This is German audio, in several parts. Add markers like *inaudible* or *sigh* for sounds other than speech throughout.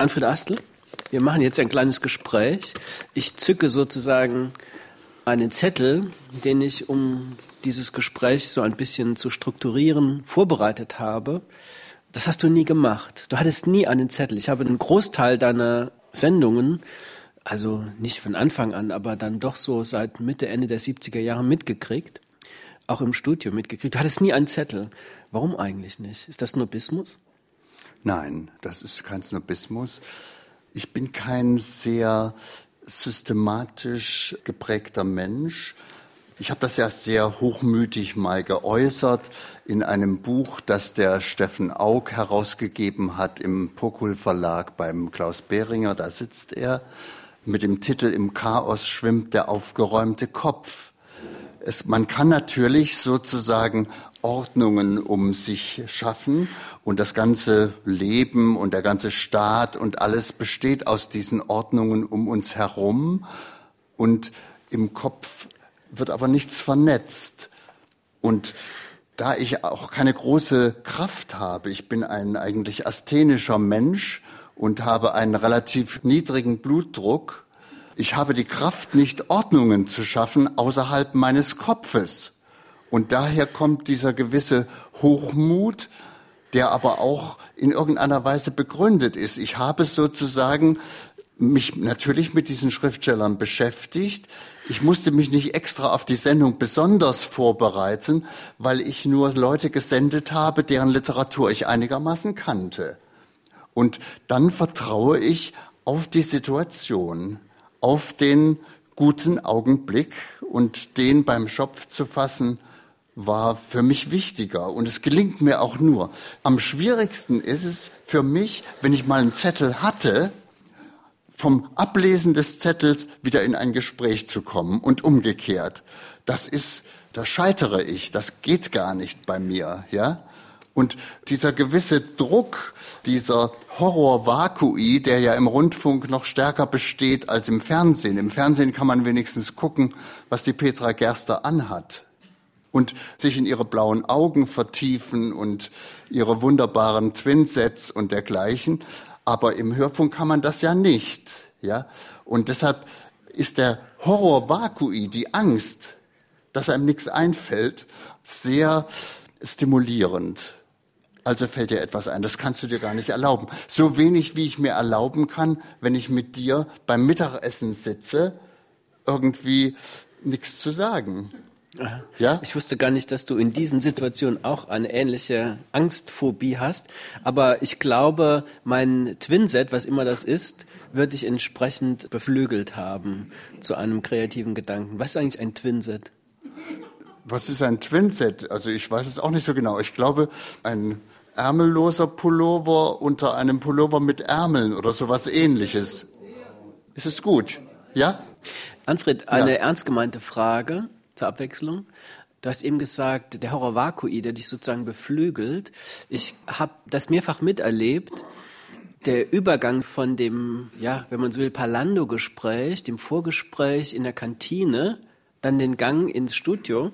Anfred Astel, wir machen jetzt ein kleines Gespräch. Ich zücke sozusagen einen Zettel, den ich, um dieses Gespräch so ein bisschen zu strukturieren, vorbereitet habe. Das hast du nie gemacht. Du hattest nie einen Zettel. Ich habe einen Großteil deiner Sendungen, also nicht von Anfang an, aber dann doch so seit Mitte, Ende der 70er Jahre mitgekriegt. Auch im Studio mitgekriegt. Du hattest nie einen Zettel. Warum eigentlich nicht? Ist das Snobismus? Nein, das ist kein Snobismus. Ich bin kein sehr systematisch geprägter Mensch. Ich habe das ja sehr hochmütig mal geäußert in einem Buch, das der Steffen Aug herausgegeben hat im Pokul Verlag beim Klaus Behringer. Da sitzt er mit dem Titel Im Chaos schwimmt der aufgeräumte Kopf. Es, man kann natürlich sozusagen Ordnungen um sich schaffen und das ganze Leben und der ganze Staat und alles besteht aus diesen Ordnungen um uns herum und im Kopf wird aber nichts vernetzt. Und da ich auch keine große Kraft habe, ich bin ein eigentlich asthenischer Mensch und habe einen relativ niedrigen Blutdruck, ich habe die Kraft, nicht Ordnungen zu schaffen außerhalb meines Kopfes. Und daher kommt dieser gewisse Hochmut, der aber auch in irgendeiner Weise begründet ist. Ich habe sozusagen mich natürlich mit diesen Schriftstellern beschäftigt. Ich musste mich nicht extra auf die Sendung besonders vorbereiten, weil ich nur Leute gesendet habe, deren Literatur ich einigermaßen kannte. Und dann vertraue ich auf die Situation, auf den guten Augenblick und den beim Schopf zu fassen, war für mich wichtiger und es gelingt mir auch nur. Am schwierigsten ist es für mich, wenn ich mal einen Zettel hatte, vom Ablesen des Zettels wieder in ein Gespräch zu kommen und umgekehrt. Das ist, da scheitere ich, das geht gar nicht bei mir, ja? Und dieser gewisse Druck, dieser Horror-Vakui, der ja im Rundfunk noch stärker besteht als im Fernsehen. Im Fernsehen kann man wenigstens gucken, was die Petra Gerster anhat und sich in ihre blauen Augen vertiefen und ihre wunderbaren Twinsets und dergleichen. Aber im Hörfunk kann man das ja nicht, ja. Und deshalb ist der Horror Vakui, die Angst, dass einem nichts einfällt, sehr stimulierend. Also fällt dir etwas ein, das kannst du dir gar nicht erlauben. So wenig, wie ich mir erlauben kann, wenn ich mit dir beim Mittagessen sitze, irgendwie nichts zu sagen. Ja? Ich wusste gar nicht, dass du in diesen Situationen auch eine ähnliche Angstphobie hast. Aber ich glaube, mein Twinset, was immer das ist, wird dich entsprechend beflügelt haben zu einem kreativen Gedanken. Was ist eigentlich ein Twinset? Was ist ein Twinset? Also ich weiß es auch nicht so genau. Ich glaube, ein ärmelloser Pullover unter einem Pullover mit Ärmeln oder sowas ähnliches. Ist es gut? Ja? Anfred, eine ja. ernst gemeinte Frage zur Abwechslung. Du hast eben gesagt, der Horror Vakui, der dich sozusagen beflügelt. Ich habe das mehrfach miterlebt. Der Übergang von dem, ja, wenn man so will, Palando-Gespräch, dem Vorgespräch in der Kantine, dann den Gang ins Studio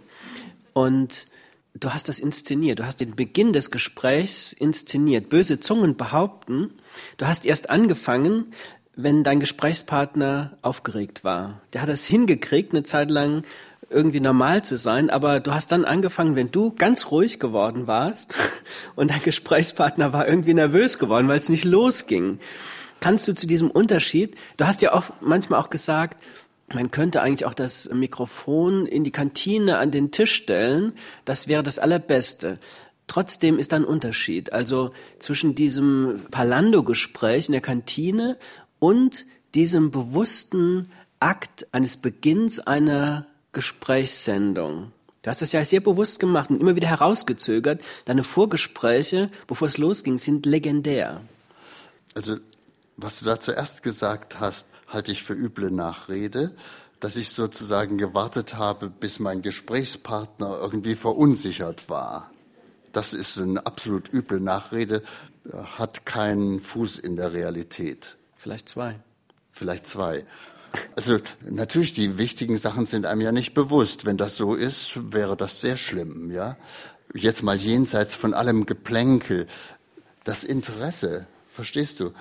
und du hast das inszeniert. Du hast den Beginn des Gesprächs inszeniert. Böse Zungen behaupten, du hast erst angefangen, wenn dein Gesprächspartner aufgeregt war. Der hat das hingekriegt, eine Zeit lang irgendwie normal zu sein, aber du hast dann angefangen, wenn du ganz ruhig geworden warst *laughs* und dein Gesprächspartner war irgendwie nervös geworden, weil es nicht losging. Kannst du zu diesem Unterschied, du hast ja auch manchmal auch gesagt, man könnte eigentlich auch das Mikrofon in die Kantine an den Tisch stellen, das wäre das Allerbeste. Trotzdem ist da ein Unterschied, also zwischen diesem Palando-Gespräch in der Kantine und diesem bewussten Akt eines Beginns einer Gesprächssendung. Du hast das ja sehr bewusst gemacht und immer wieder herausgezögert. Deine Vorgespräche, bevor es losging, sind legendär. Also, was du da zuerst gesagt hast, halte ich für üble Nachrede, dass ich sozusagen gewartet habe, bis mein Gesprächspartner irgendwie verunsichert war. Das ist eine absolut üble Nachrede, hat keinen Fuß in der Realität. Vielleicht zwei. Vielleicht zwei. Also natürlich, die wichtigen Sachen sind einem ja nicht bewusst. Wenn das so ist, wäre das sehr schlimm, ja. Jetzt mal jenseits von allem Geplänkel. Das Interesse, verstehst du?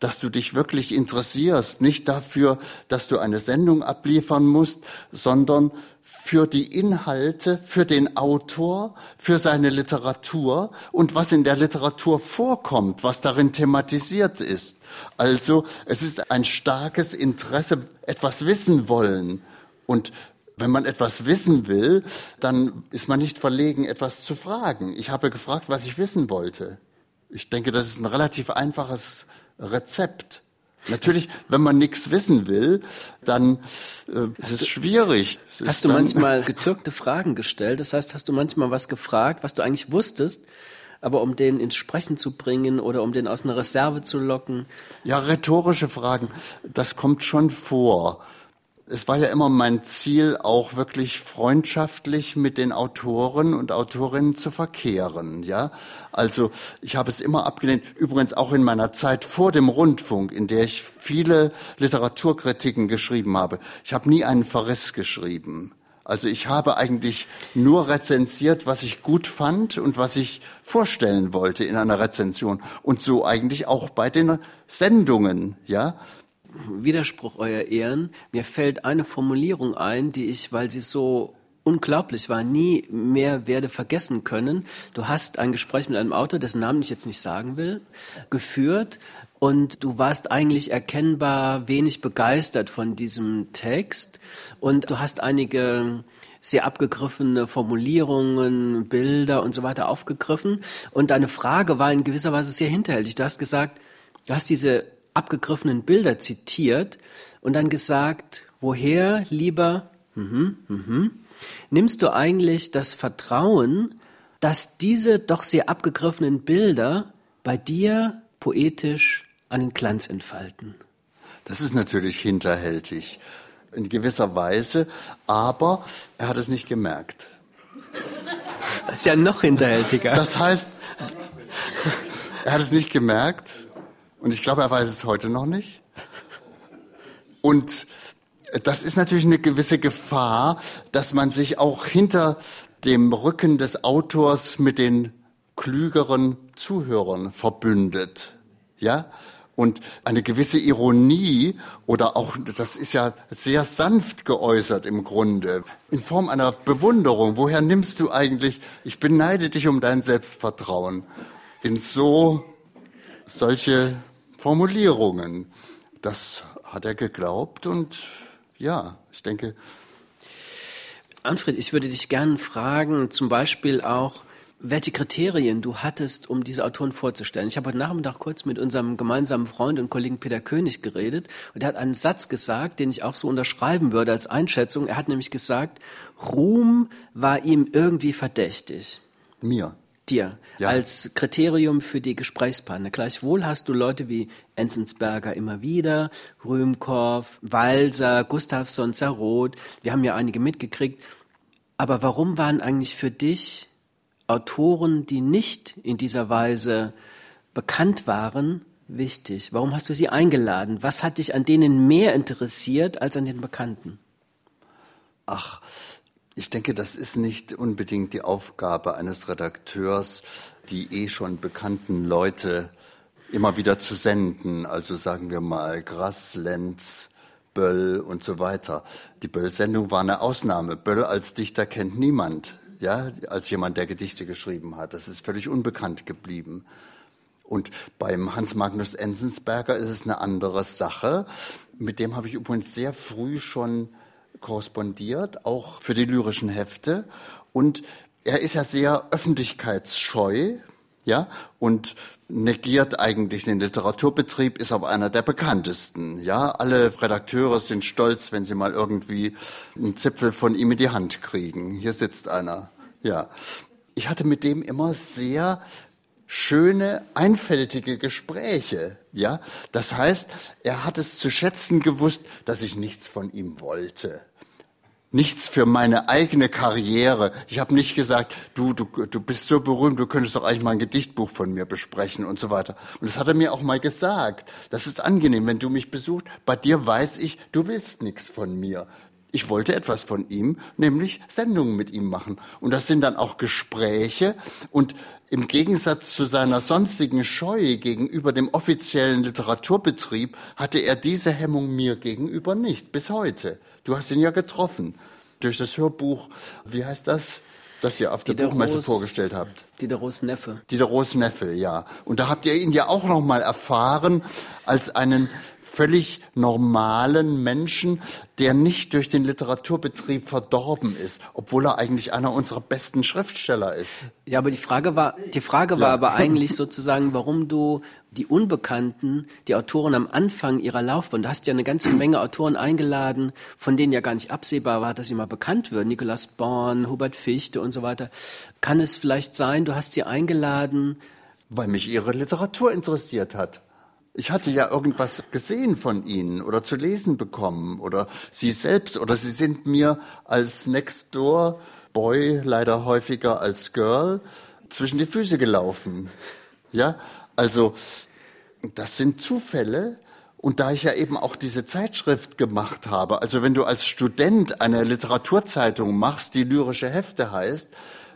Dass du dich wirklich interessierst, nicht dafür, dass du eine Sendung abliefern musst, sondern für die Inhalte, für den Autor, für seine Literatur und was in der Literatur vorkommt, was darin thematisiert ist. Also es ist ein starkes Interesse, etwas wissen wollen. Und wenn man etwas wissen will, dann ist man nicht verlegen, etwas zu fragen. Ich habe gefragt, was ich wissen wollte. Ich denke, das ist ein relativ einfaches Rezept. Natürlich, wenn man nichts wissen will, dann äh, ist es schwierig. Es hast du manchmal *laughs* getürkte Fragen gestellt? Das heißt, hast du manchmal was gefragt, was du eigentlich wusstest, aber um den ins Sprechen zu bringen oder um den aus einer Reserve zu locken? Ja, rhetorische Fragen, das kommt schon vor es war ja immer mein Ziel, auch wirklich freundschaftlich mit den Autoren und Autorinnen zu verkehren, ja. Also, ich habe es immer abgelehnt, übrigens auch in meiner Zeit vor dem Rundfunk, in der ich viele Literaturkritiken geschrieben habe. Ich habe nie einen Verriss geschrieben. Also ich habe eigentlich nur rezensiert, was ich gut fand und was ich vorstellen wollte in einer Rezension. Und so eigentlich auch bei den Sendungen, ja. Widerspruch, Euer Ehren. Mir fällt eine Formulierung ein, die ich, weil sie so unglaublich war, nie mehr werde vergessen können. Du hast ein Gespräch mit einem Autor, dessen Namen ich jetzt nicht sagen will, geführt und du warst eigentlich erkennbar wenig begeistert von diesem Text und du hast einige sehr abgegriffene Formulierungen, Bilder und so weiter aufgegriffen und deine Frage war in gewisser Weise sehr hinterhältig. Du hast gesagt, du hast diese abgegriffenen Bilder zitiert und dann gesagt, woher lieber, mhm, mhm, nimmst du eigentlich das Vertrauen, dass diese doch sehr abgegriffenen Bilder bei dir poetisch einen Glanz entfalten? Das ist natürlich hinterhältig, in gewisser Weise, aber er hat es nicht gemerkt. Das ist ja noch hinterhältiger. Das heißt, er hat es nicht gemerkt und ich glaube, er weiß es heute noch nicht. Und das ist natürlich eine gewisse Gefahr, dass man sich auch hinter dem Rücken des Autors mit den klügeren Zuhörern verbündet. Ja? Und eine gewisse Ironie oder auch, das ist ja sehr sanft geäußert im Grunde, in Form einer Bewunderung. Woher nimmst du eigentlich, ich beneide dich um dein Selbstvertrauen, in so solche Formulierungen. Das hat er geglaubt und ja, ich denke. Anfred, ich würde dich gerne fragen, zum Beispiel auch, welche Kriterien du hattest, um diese Autoren vorzustellen. Ich habe heute Nachmittag kurz mit unserem gemeinsamen Freund und Kollegen Peter König geredet und er hat einen Satz gesagt, den ich auch so unterschreiben würde als Einschätzung. Er hat nämlich gesagt, Ruhm war ihm irgendwie verdächtig. Mir dir ja. als Kriterium für die Gesprächspartner. Gleichwohl hast du Leute wie Enzensberger immer wieder, Rühmkorff, Walser, Gustafsson, Zaroth. Wir haben ja einige mitgekriegt. Aber warum waren eigentlich für dich Autoren, die nicht in dieser Weise bekannt waren, wichtig? Warum hast du sie eingeladen? Was hat dich an denen mehr interessiert als an den Bekannten? Ach, ich denke, das ist nicht unbedingt die Aufgabe eines Redakteurs, die eh schon bekannten Leute immer wieder zu senden. Also sagen wir mal Grass, Lenz, Böll und so weiter. Die Böll-Sendung war eine Ausnahme. Böll als Dichter kennt niemand, ja, als jemand, der Gedichte geschrieben hat. Das ist völlig unbekannt geblieben. Und beim Hans Magnus Enzensberger ist es eine andere Sache. Mit dem habe ich übrigens sehr früh schon korrespondiert, auch für die lyrischen Hefte. Und er ist ja sehr öffentlichkeitsscheu, ja, und negiert eigentlich den Literaturbetrieb, ist aber einer der bekanntesten, ja. Alle Redakteure sind stolz, wenn sie mal irgendwie einen Zipfel von ihm in die Hand kriegen. Hier sitzt einer, ja. Ich hatte mit dem immer sehr schöne, einfältige Gespräche. Ja, das heißt, er hat es zu schätzen gewusst, dass ich nichts von ihm wollte. Nichts für meine eigene Karriere. Ich habe nicht gesagt, du, du, du bist so berühmt, du könntest doch eigentlich mal ein Gedichtbuch von mir besprechen und so weiter. Und das hat er mir auch mal gesagt. Das ist angenehm, wenn du mich besuchst. Bei dir weiß ich, du willst nichts von mir Ich wollte etwas von ihm, nämlich Sendungen mit ihm machen. Und das sind dann auch Gespräche. Und im Gegensatz zu seiner sonstigen Scheu gegenüber dem offiziellen Literaturbetrieb hatte er diese Hemmung mir gegenüber nicht, bis heute. Du hast ihn ja getroffen durch das Hörbuch, wie heißt das? das ihr auf der Buchmesse vorgestellt habt. Diderots Neffe. Diderots Neffe, ja. Und da habt ihr ihn ja auch noch mal erfahren als einen völlig normalen Menschen, der nicht durch den Literaturbetrieb verdorben ist, obwohl er eigentlich einer unserer besten Schriftsteller ist. Ja, aber die Frage war, die Frage ja. war aber eigentlich sozusagen, warum du die Unbekannten, die Autoren am Anfang ihrer Laufbahn, du hast ja eine ganze Menge Autoren eingeladen, von denen ja gar nicht absehbar war, dass sie mal bekannt würden. Nikolaus Born, Hubert Fichte und so weiter. Kann es vielleicht sein, du hast sie eingeladen, weil mich ihre Literatur interessiert hat. Ich hatte ja irgendwas gesehen von ihnen oder zu lesen bekommen oder sie selbst oder sie sind mir als Next Door Boy, leider häufiger als Girl, zwischen die Füße gelaufen. Ja, also das sind Zufälle. Und da ich ja eben auch diese Zeitschrift gemacht habe, also wenn du als Student eine Literaturzeitung machst, die lyrische Hefte heißt,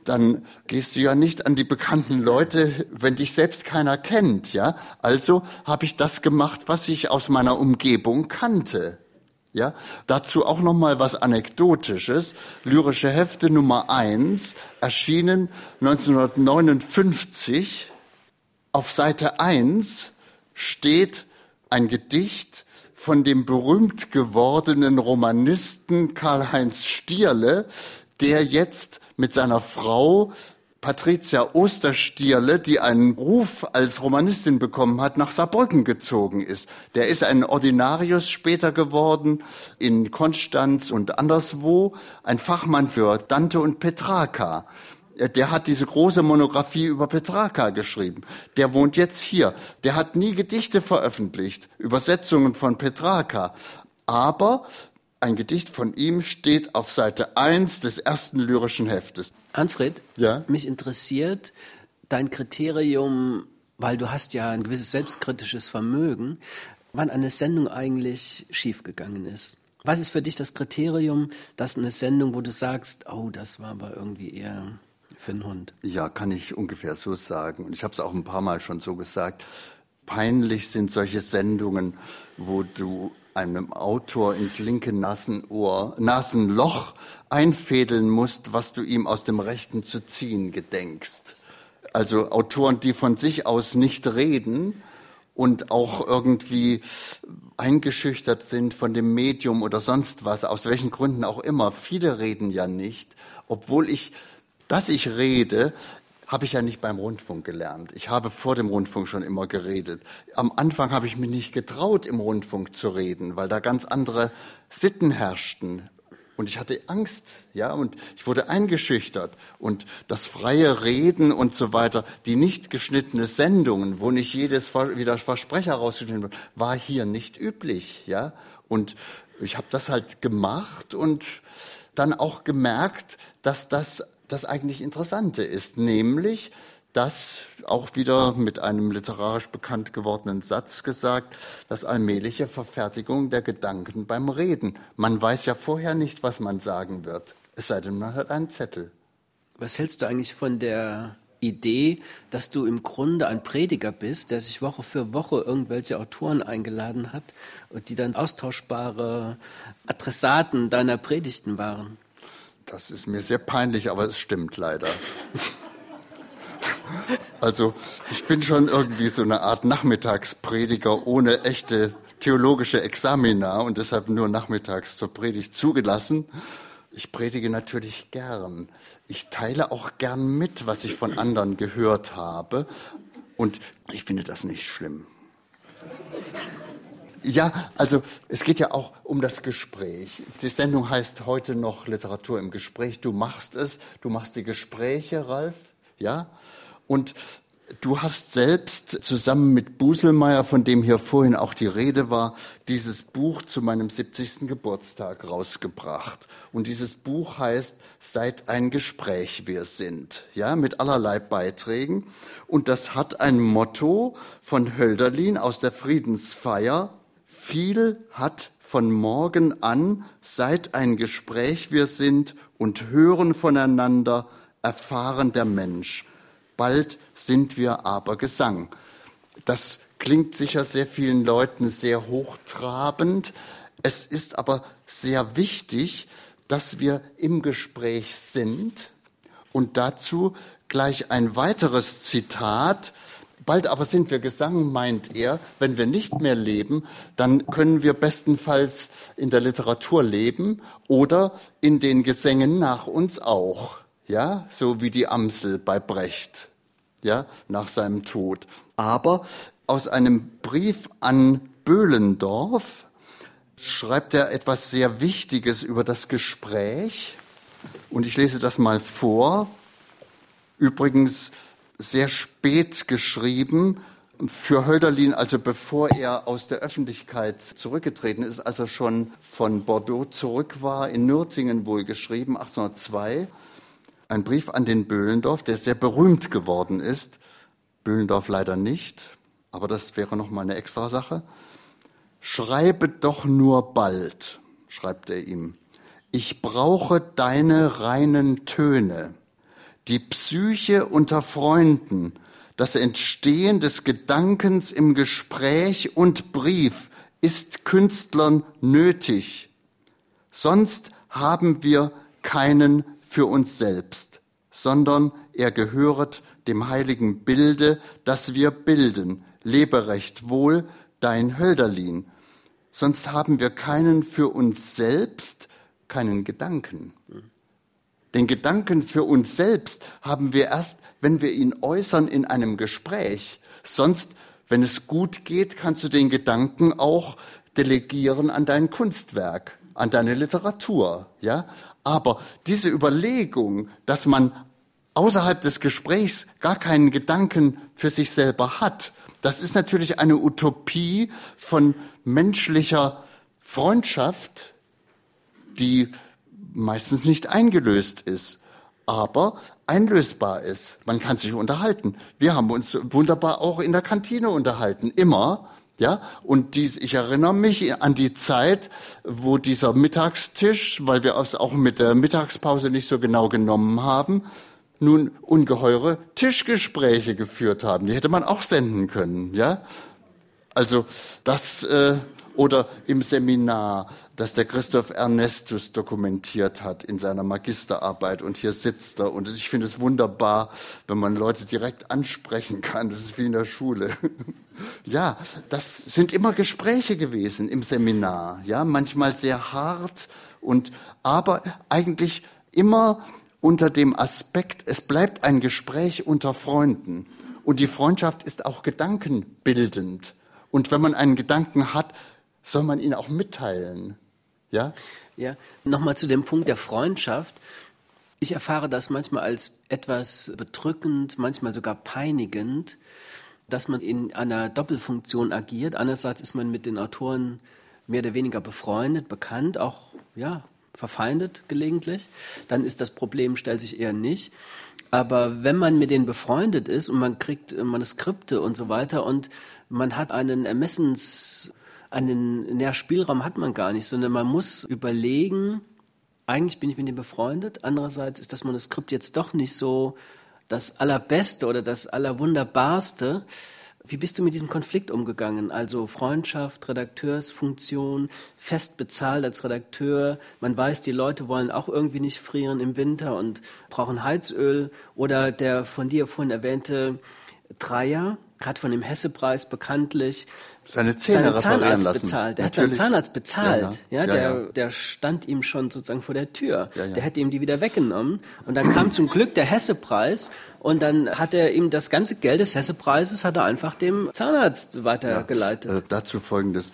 dann gehst du ja nicht an die bekannten Leute, wenn dich selbst keiner kennt, ja? Also habe ich das gemacht, was ich aus meiner Umgebung kannte. Ja, dazu auch noch mal was anekdotisches. Lyrische Hefte Nummer eins erschienen 1959. Auf Seite eins steht ein Gedicht von dem berühmt gewordenen Romanisten Karl-Heinz Stierle, der jetzt mit seiner Frau Patricia Osterstierle, die einen Ruf als Romanistin bekommen hat, nach Saarbrücken gezogen ist. Der ist ein Ordinarius später geworden in Konstanz und anderswo, ein Fachmann für Dante und Petrarca. Der hat diese große Monographie über Petrarca geschrieben. Der wohnt jetzt hier. Der hat nie Gedichte veröffentlicht, Übersetzungen von Petrarca. Aber ein Gedicht von ihm steht auf Seite 1 des ersten lyrischen Heftes. Anfred, ja? mich interessiert dein Kriterium, weil du hast ja ein gewisses selbstkritisches Vermögen, wann eine Sendung eigentlich schiefgegangen ist. Was ist für dich das Kriterium, dass eine Sendung, wo du sagst, oh, das war aber irgendwie eher für einen Hund? Ja, kann ich ungefähr so sagen. Und ich habe es auch ein paar Mal schon so gesagt. Peinlich sind solche Sendungen, wo du einem Autor ins linke Nassenohr, Nasenloch einfädeln musst, was du ihm aus dem rechten zu ziehen gedenkst. Also Autoren, die von sich aus nicht reden und auch irgendwie eingeschüchtert sind von dem Medium oder sonst was, aus welchen Gründen auch immer. Viele reden ja nicht, obwohl ich, dass ich rede, habe ich ja nicht beim Rundfunk gelernt. Ich habe vor dem Rundfunk schon immer geredet. Am Anfang habe ich mich nicht getraut, im Rundfunk zu reden, weil da ganz andere Sitten herrschten. Und ich hatte Angst, ja, und ich wurde eingeschüchtert. Und das freie Reden und so weiter, die nicht geschnittene Sendungen, wo nicht jedes wieder Versprecher rausgeschnitten wird, war hier nicht üblich, ja. Und ich habe das halt gemacht und dann auch gemerkt, dass das das eigentlich Interessante ist, nämlich, dass auch wieder mit einem literarisch bekannt gewordenen Satz gesagt, das allmähliche Verfertigung der Gedanken beim Reden. Man weiß ja vorher nicht, was man sagen wird, es sei denn, man hat einen Zettel. Was hältst du eigentlich von der Idee, dass du im Grunde ein Prediger bist, der sich Woche für Woche irgendwelche Autoren eingeladen hat und die dann austauschbare Adressaten deiner Predigten waren? Das ist mir sehr peinlich, aber es stimmt leider. *laughs* Also ich bin schon irgendwie so eine Art Nachmittagsprediger ohne echte theologische Examina und deshalb nur nachmittags zur Predigt zugelassen. Ich predige natürlich gern. Ich teile auch gern mit, was ich von anderen gehört habe. Und ich finde das nicht schlimm. Ja, also es geht ja auch um das Gespräch. Die Sendung heißt heute noch Literatur im Gespräch. Du machst es, du machst die Gespräche, Ralf, ja. Und du hast selbst zusammen mit Buselmeier, von dem hier vorhin auch die Rede war, dieses Buch zu meinem 70. Geburtstag rausgebracht. Und dieses Buch heißt Seit ein Gespräch wir sind, ja, mit allerlei Beiträgen. Und das hat ein Motto von Hölderlin aus der Friedensfeier viel hat von morgen an, seit ein Gespräch wir sind und hören voneinander, erfahren der Mensch. Bald sind wir aber Gesang. Das klingt sicher sehr vielen Leuten sehr hochtrabend. Es ist aber sehr wichtig, dass wir im Gespräch sind. Und dazu gleich ein weiteres Zitat. Bald aber sind wir Gesang, meint er. Wenn wir nicht mehr leben, dann können wir bestenfalls in der Literatur leben oder in den Gesängen nach uns auch. Ja, so wie die Amsel bei Brecht. Ja, nach seinem Tod. Aber aus einem Brief an Böhlendorf schreibt er etwas sehr Wichtiges über das Gespräch. Und ich lese das mal vor. Übrigens sehr spät geschrieben für Hölderlin, also bevor er aus der Öffentlichkeit zurückgetreten ist, als er schon von Bordeaux zurück war, in Nürtingen wohl geschrieben, 1802. Ein Brief an den Böhlendorf, der sehr berühmt geworden ist. Böhlendorf leider nicht, aber das wäre noch mal eine extra Sache. Schreibe doch nur bald, schreibt er ihm. Ich brauche deine reinen Töne die Psyche unter Freunden, das Entstehen des Gedankens im Gespräch und Brief ist Künstlern nötig. Sonst haben wir keinen für uns selbst, sondern er gehöret dem heiligen Bilde, das wir bilden. Lebe recht wohl, dein Hölderlin. Sonst haben wir keinen für uns selbst, keinen Gedanken. Den Gedanken für uns selbst haben wir erst, wenn wir ihn äußern in einem Gespräch. Sonst, wenn es gut geht, kannst du den Gedanken auch delegieren an dein Kunstwerk, an deine Literatur, ja? Aber diese Überlegung, dass man außerhalb des Gesprächs gar keinen Gedanken für sich selber hat, das ist natürlich eine Utopie von menschlicher Freundschaft, die meistens nicht eingelöst ist, aber einlösbar ist. Man kann sich unterhalten. Wir haben uns wunderbar auch in der Kantine unterhalten, immer. Ja, und dies, ich erinnere mich an die Zeit, wo dieser Mittagstisch, weil wir es auch mit der Mittagspause nicht so genau genommen haben, nun ungeheure Tischgespräche geführt haben. Die hätte man auch senden können, ja. Also das äh, oder im Seminar, das der Christoph Ernestus dokumentiert hat in seiner Magisterarbeit. Und hier sitzt er. Und ich finde es wunderbar, wenn man Leute direkt ansprechen kann. Das ist wie in der Schule. *laughs* Ja, das sind immer Gespräche gewesen im Seminar. Ja, manchmal sehr hart und, aber eigentlich immer unter dem Aspekt, es bleibt ein Gespräch unter Freunden. Und die Freundschaft ist auch gedankenbildend. Und wenn man einen Gedanken hat, soll man ihn auch mitteilen. Ja? Ja, nochmal zu dem Punkt der Freundschaft. Ich erfahre das manchmal als etwas bedrückend, manchmal sogar peinigend, dass man in einer Doppelfunktion agiert. Einerseits ist man mit den Autoren mehr oder weniger befreundet, bekannt, auch ja, verfeindet gelegentlich. Dann ist das Problem, stellt sich eher nicht. Aber wenn man mit denen befreundet ist und man kriegt Manuskripte und so weiter und man hat einen Ermessens einen ja, Spielraum hat man gar nicht, sondern man muss überlegen, eigentlich bin ich mit ihm befreundet, andererseits ist das Manuskript jetzt doch nicht so das Allerbeste oder das Allerwunderbarste. Wie bist du mit diesem Konflikt umgegangen? Also Freundschaft, Redakteursfunktion, fest bezahlt als Redakteur. Man weiß, die Leute wollen auch irgendwie nicht frieren im Winter und brauchen Heizöl. Oder der von dir vorhin erwähnte Dreier hat von dem Hessepreis bekanntlich seine Zähne seinen Zahnarzt lassen. bezahlt. Der Natürlich. hat seinen Zahnarzt bezahlt. Ja, ja. ja, der, ja, der stand ihm schon sozusagen vor der Tür. Der hätte ihm die wieder weggenommen. Und dann kam zum Glück der Hessepreis und dann hat er ihm das ganze Geld des Hessepreises hat er einfach dem Zahnarzt weitergeleitet. Äh, dazu folgendes.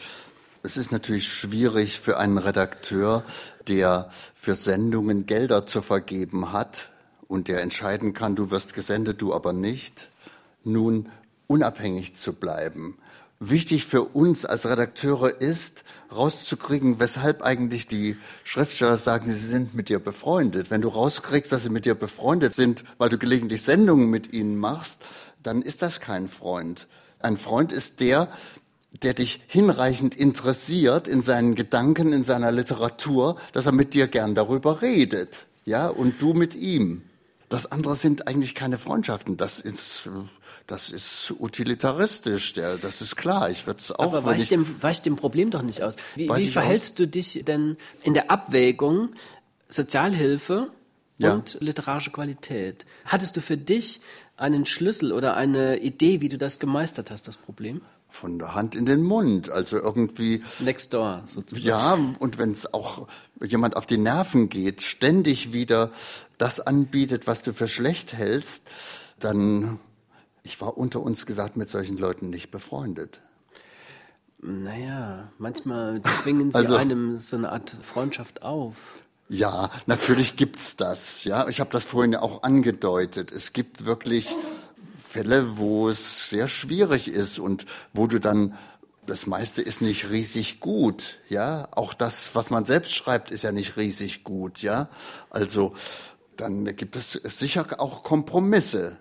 Es ist natürlich schwierig für einen Redakteur, der für Sendungen Gelder zu vergeben hat und der entscheiden kann, du wirst gesendet, du aber nicht, nun unabhängig zu bleiben wichtig für uns als Redakteure ist, rauszukriegen, weshalb eigentlich die Schriftsteller sagen, sie sind mit dir befreundet. Wenn du rauskriegst, dass sie mit dir befreundet sind, weil du gelegentlich Sendungen mit ihnen machst, dann ist das kein Freund. Ein Freund ist der, der dich hinreichend interessiert in seinen Gedanken, in seiner Literatur, dass er mit dir gern darüber redet, ja, und du mit ihm. Das andere sind eigentlich keine Freundschaften. Das ist, das ist utilitaristisch. Der, das ist klar. Ich würde es auch. Aber weicht dem, weicht dem Problem doch nicht aus. Wie, wie verhältst aus? du dich denn in der Abwägung Sozialhilfe ja. und literarische Qualität? Hattest du für dich einen Schlüssel oder eine Idee, wie du das gemeistert hast, das Problem? von der Hand in den Mund. Also irgendwie. Next door, sozusagen. Ja, und wenn es auch jemand auf die Nerven geht, ständig wieder das anbietet, was du für schlecht hältst, dann, ich war unter uns gesagt mit solchen Leuten nicht befreundet. Naja, manchmal zwingen sie also, einem so eine Art Freundschaft auf. Ja, natürlich gibt's das. Ja, ich habe das vorhin ja auch angedeutet. Es gibt wirklich Fälle, wo es sehr schwierig ist und wo du dann das meiste ist nicht riesig gut, ja. Auch das, was man selbst schreibt, ist ja nicht riesig gut, ja. Also dann gibt es sicher auch Kompromisse.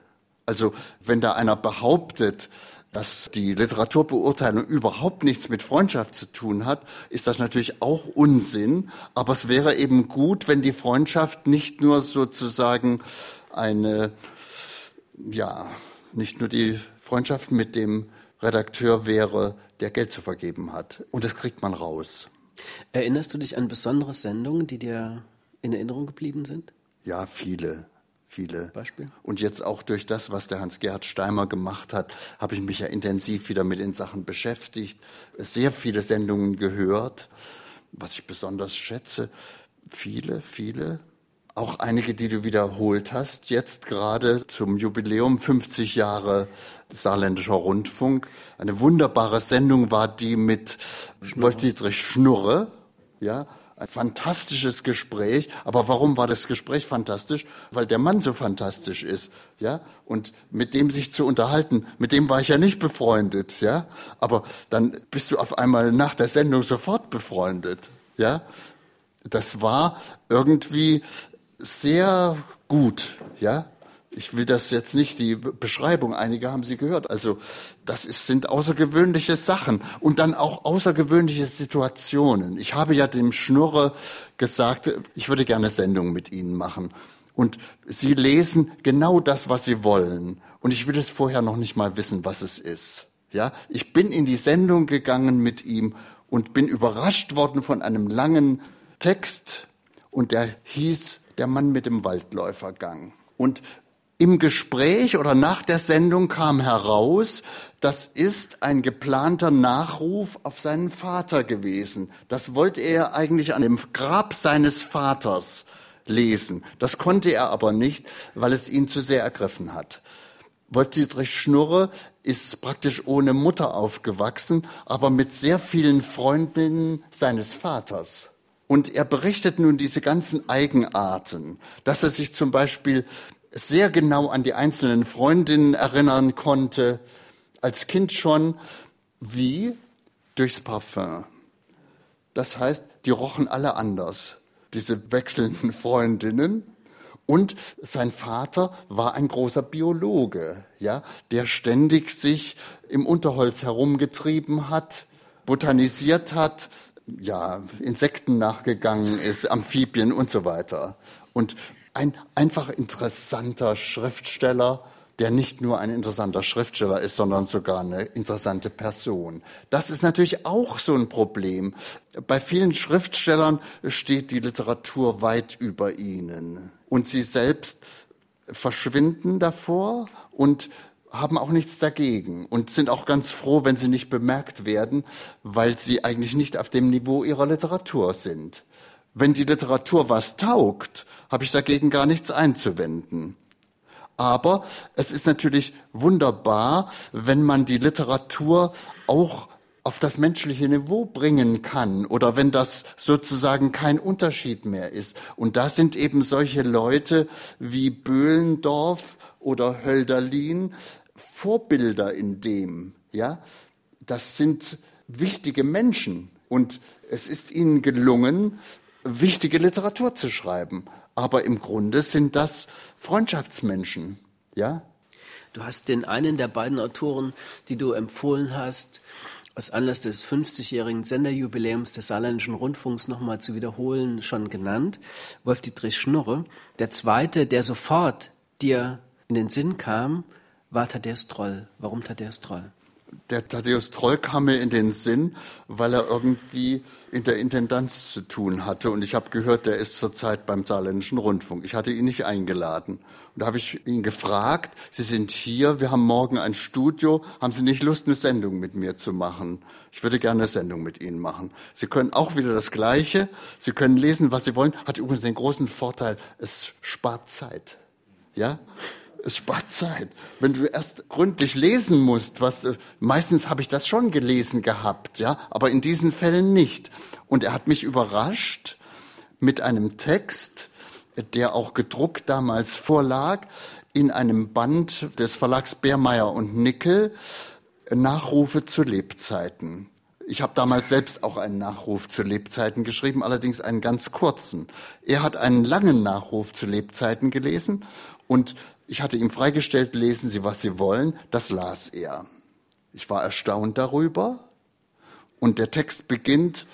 Also wenn da einer behauptet, dass die Literaturbeurteilung überhaupt nichts mit Freundschaft zu tun hat, ist das natürlich auch Unsinn. Aber es wäre eben gut, wenn die Freundschaft nicht nur sozusagen eine, ja, nicht nur die Freundschaft mit dem Redakteur wäre, der Geld zu vergeben hat. Und das kriegt man raus. Erinnerst du dich an besondere Sendungen, die dir in Erinnerung geblieben sind? Ja, viele. Viele. Beispiel? Und jetzt auch durch das, was der Hans-Gerhard Steimer gemacht hat, habe ich mich ja intensiv wieder mit den Sachen beschäftigt, sehr viele Sendungen gehört. Was ich besonders schätze, viele, viele auch einige, die du wiederholt hast, jetzt gerade zum Jubiläum 50 Jahre Saarländischer Rundfunk. Eine wunderbare Sendung war die mit Wolf-Dietrich Schnurre, ja, ein fantastisches Gespräch. Aber warum war das Gespräch fantastisch? Weil der Mann so fantastisch ist, ja. Und mit dem sich zu unterhalten, mit dem war ich ja nicht befreundet, ja. Aber dann bist du auf einmal nach der Sendung sofort befreundet, ja. Das war irgendwie sehr gut, ja. Ich will das jetzt nicht, die Beschreibung, einige haben sie gehört. Also, das ist, sind außergewöhnliche Sachen und dann auch außergewöhnliche Situationen. Ich habe ja dem Schnurre gesagt, ich würde gerne Sendungen mit Ihnen machen. Und Sie lesen genau das, was Sie wollen. Und ich will es vorher noch nicht mal wissen, was es ist. Ja, ich bin in die Sendung gegangen mit ihm und bin überrascht worden von einem langen Text und der hieß der Mann mit dem Waldläufergang. Und im Gespräch oder nach der Sendung kam heraus, das ist ein geplanter Nachruf auf seinen Vater gewesen. Das wollte er eigentlich an dem Grab seines Vaters lesen. Das konnte er aber nicht, weil es ihn zu sehr ergriffen hat. Wolf-Dietrich Schnurre ist praktisch ohne Mutter aufgewachsen, aber mit sehr vielen Freundinnen seines Vaters. Und er berichtet nun diese ganzen Eigenarten, dass er sich zum Beispiel sehr genau an die einzelnen Freundinnen erinnern konnte, als Kind schon, wie durchs Parfum. Das heißt, die rochen alle anders, diese wechselnden Freundinnen. Und sein Vater war ein großer Biologe, ja, der ständig sich im Unterholz herumgetrieben hat, botanisiert hat, ja, Insekten nachgegangen ist, Amphibien und so weiter. Und ein einfach interessanter Schriftsteller, der nicht nur ein interessanter Schriftsteller ist, sondern sogar eine interessante Person. Das ist natürlich auch so ein Problem. Bei vielen Schriftstellern steht die Literatur weit über ihnen. Und sie selbst verschwinden davor und haben auch nichts dagegen und sind auch ganz froh, wenn sie nicht bemerkt werden, weil sie eigentlich nicht auf dem Niveau ihrer Literatur sind. Wenn die Literatur was taugt, habe ich dagegen gar nichts einzuwenden. Aber es ist natürlich wunderbar, wenn man die Literatur auch auf das menschliche Niveau bringen kann oder wenn das sozusagen kein Unterschied mehr ist. Und da sind eben solche Leute wie Böhlendorf oder Hölderlin Vorbilder in dem, ja. Das sind wichtige Menschen und es ist ihnen gelungen, wichtige Literatur zu schreiben. Aber im Grunde sind das Freundschaftsmenschen, ja. Du hast den einen der beiden Autoren, die du empfohlen hast, aus Anlass des 50-jährigen Senderjubiläums des Saarländischen Rundfunks nochmal zu wiederholen, schon genannt. Wolf-Dietrich Schnurre. Der zweite, der sofort dir in den Sinn kam, war Thaddeus Troll. Warum Thaddeus Troll? Der Thaddeus Troll kam mir in den Sinn, weil er irgendwie in der Intendanz zu tun hatte. Und ich habe gehört, der ist zurzeit beim Saarländischen Rundfunk. Ich hatte ihn nicht eingeladen. Und da habe ich ihn gefragt, Sie sind hier, wir haben morgen ein Studio, haben Sie nicht Lust, eine Sendung mit mir zu machen? Ich würde gerne eine Sendung mit Ihnen machen. Sie können auch wieder das Gleiche. Sie können lesen, was Sie wollen. Hat übrigens den großen Vorteil, es spart Zeit. Ja? Es spart Zeit. Wenn du erst gründlich lesen musst, was äh, meistens habe ich das schon gelesen gehabt, ja, aber in diesen Fällen nicht. Und er hat mich überrascht mit einem Text, der auch gedruckt damals vorlag, in einem Band des Verlags Beermeier und Nickel, Nachrufe zu Lebzeiten. Ich habe damals selbst auch einen Nachruf zu Lebzeiten geschrieben, allerdings einen ganz kurzen. Er hat einen langen Nachruf zu Lebzeiten gelesen und ich hatte ihm freigestellt, lesen Sie, was Sie wollen. Das las er. Ich war erstaunt darüber. Und der Text beginnt,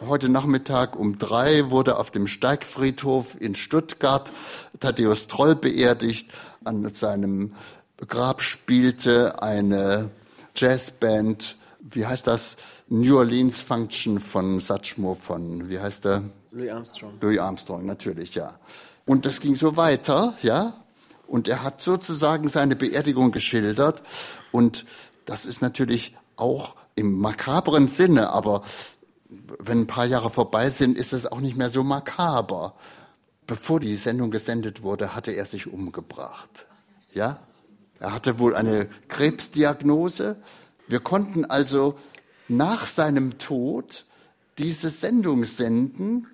heute Nachmittag um drei wurde auf dem Steigfriedhof in Stuttgart Thaddeus Troll beerdigt. An seinem Grab spielte eine Jazzband, wie heißt das? New Orleans Function von Satchmo von, wie heißt der? Louis Armstrong. Louis Armstrong, natürlich, ja. Und das ging so weiter, ja. Und er hat sozusagen seine Beerdigung geschildert. Und das ist natürlich auch im makabren Sinne, aber wenn ein paar Jahre vorbei sind, ist es auch nicht mehr so makaber. Bevor die Sendung gesendet wurde, hatte er sich umgebracht. Ja? Er hatte wohl eine Krebsdiagnose. Wir konnten also nach seinem Tod diese Sendung senden.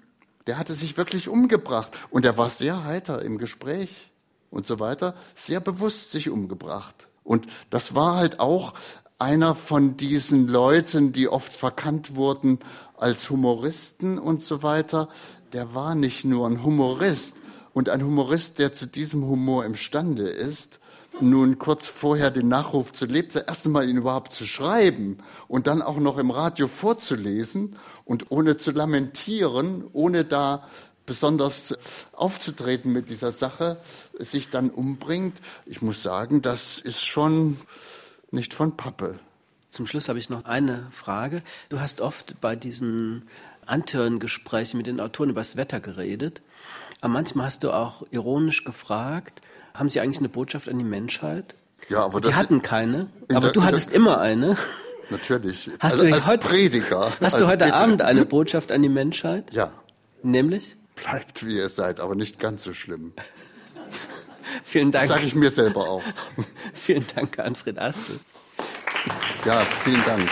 Der hatte sich wirklich umgebracht und er war sehr heiter im Gespräch und so weiter, sehr bewusst sich umgebracht. Und das war halt auch einer von diesen Leuten, die oft verkannt wurden als Humoristen und so weiter. Der war nicht nur ein Humorist und ein Humorist, der zu diesem Humor imstande ist, nun kurz vorher den Nachruf zu Lebzeit erst einmal ihn überhaupt zu schreiben und dann auch noch im Radio vorzulesen und ohne zu lamentieren, ohne da besonders aufzutreten mit dieser Sache, sich dann umbringt. Ich muss sagen, das ist schon nicht von Pappe. Zum Schluss habe ich noch eine Frage. Du hast oft bei diesen Antörengesprächen mit den Autoren über das Wetter geredet. Aber manchmal hast du auch ironisch gefragt, haben sie eigentlich eine Botschaft an die Menschheit? Ja, aber die hatten keine, aber der, du hattest immer eine. Natürlich. Hast also, du als heute, Prediger. Hast du heute bitte. Abend eine Botschaft an die Menschheit? Ja. Nämlich? Bleibt wie ihr seid, aber nicht ganz so schlimm. *laughs* vielen Dank. Das sage ich mir selber auch. *laughs* vielen Dank, Anfred Astel. Ja, vielen Dank.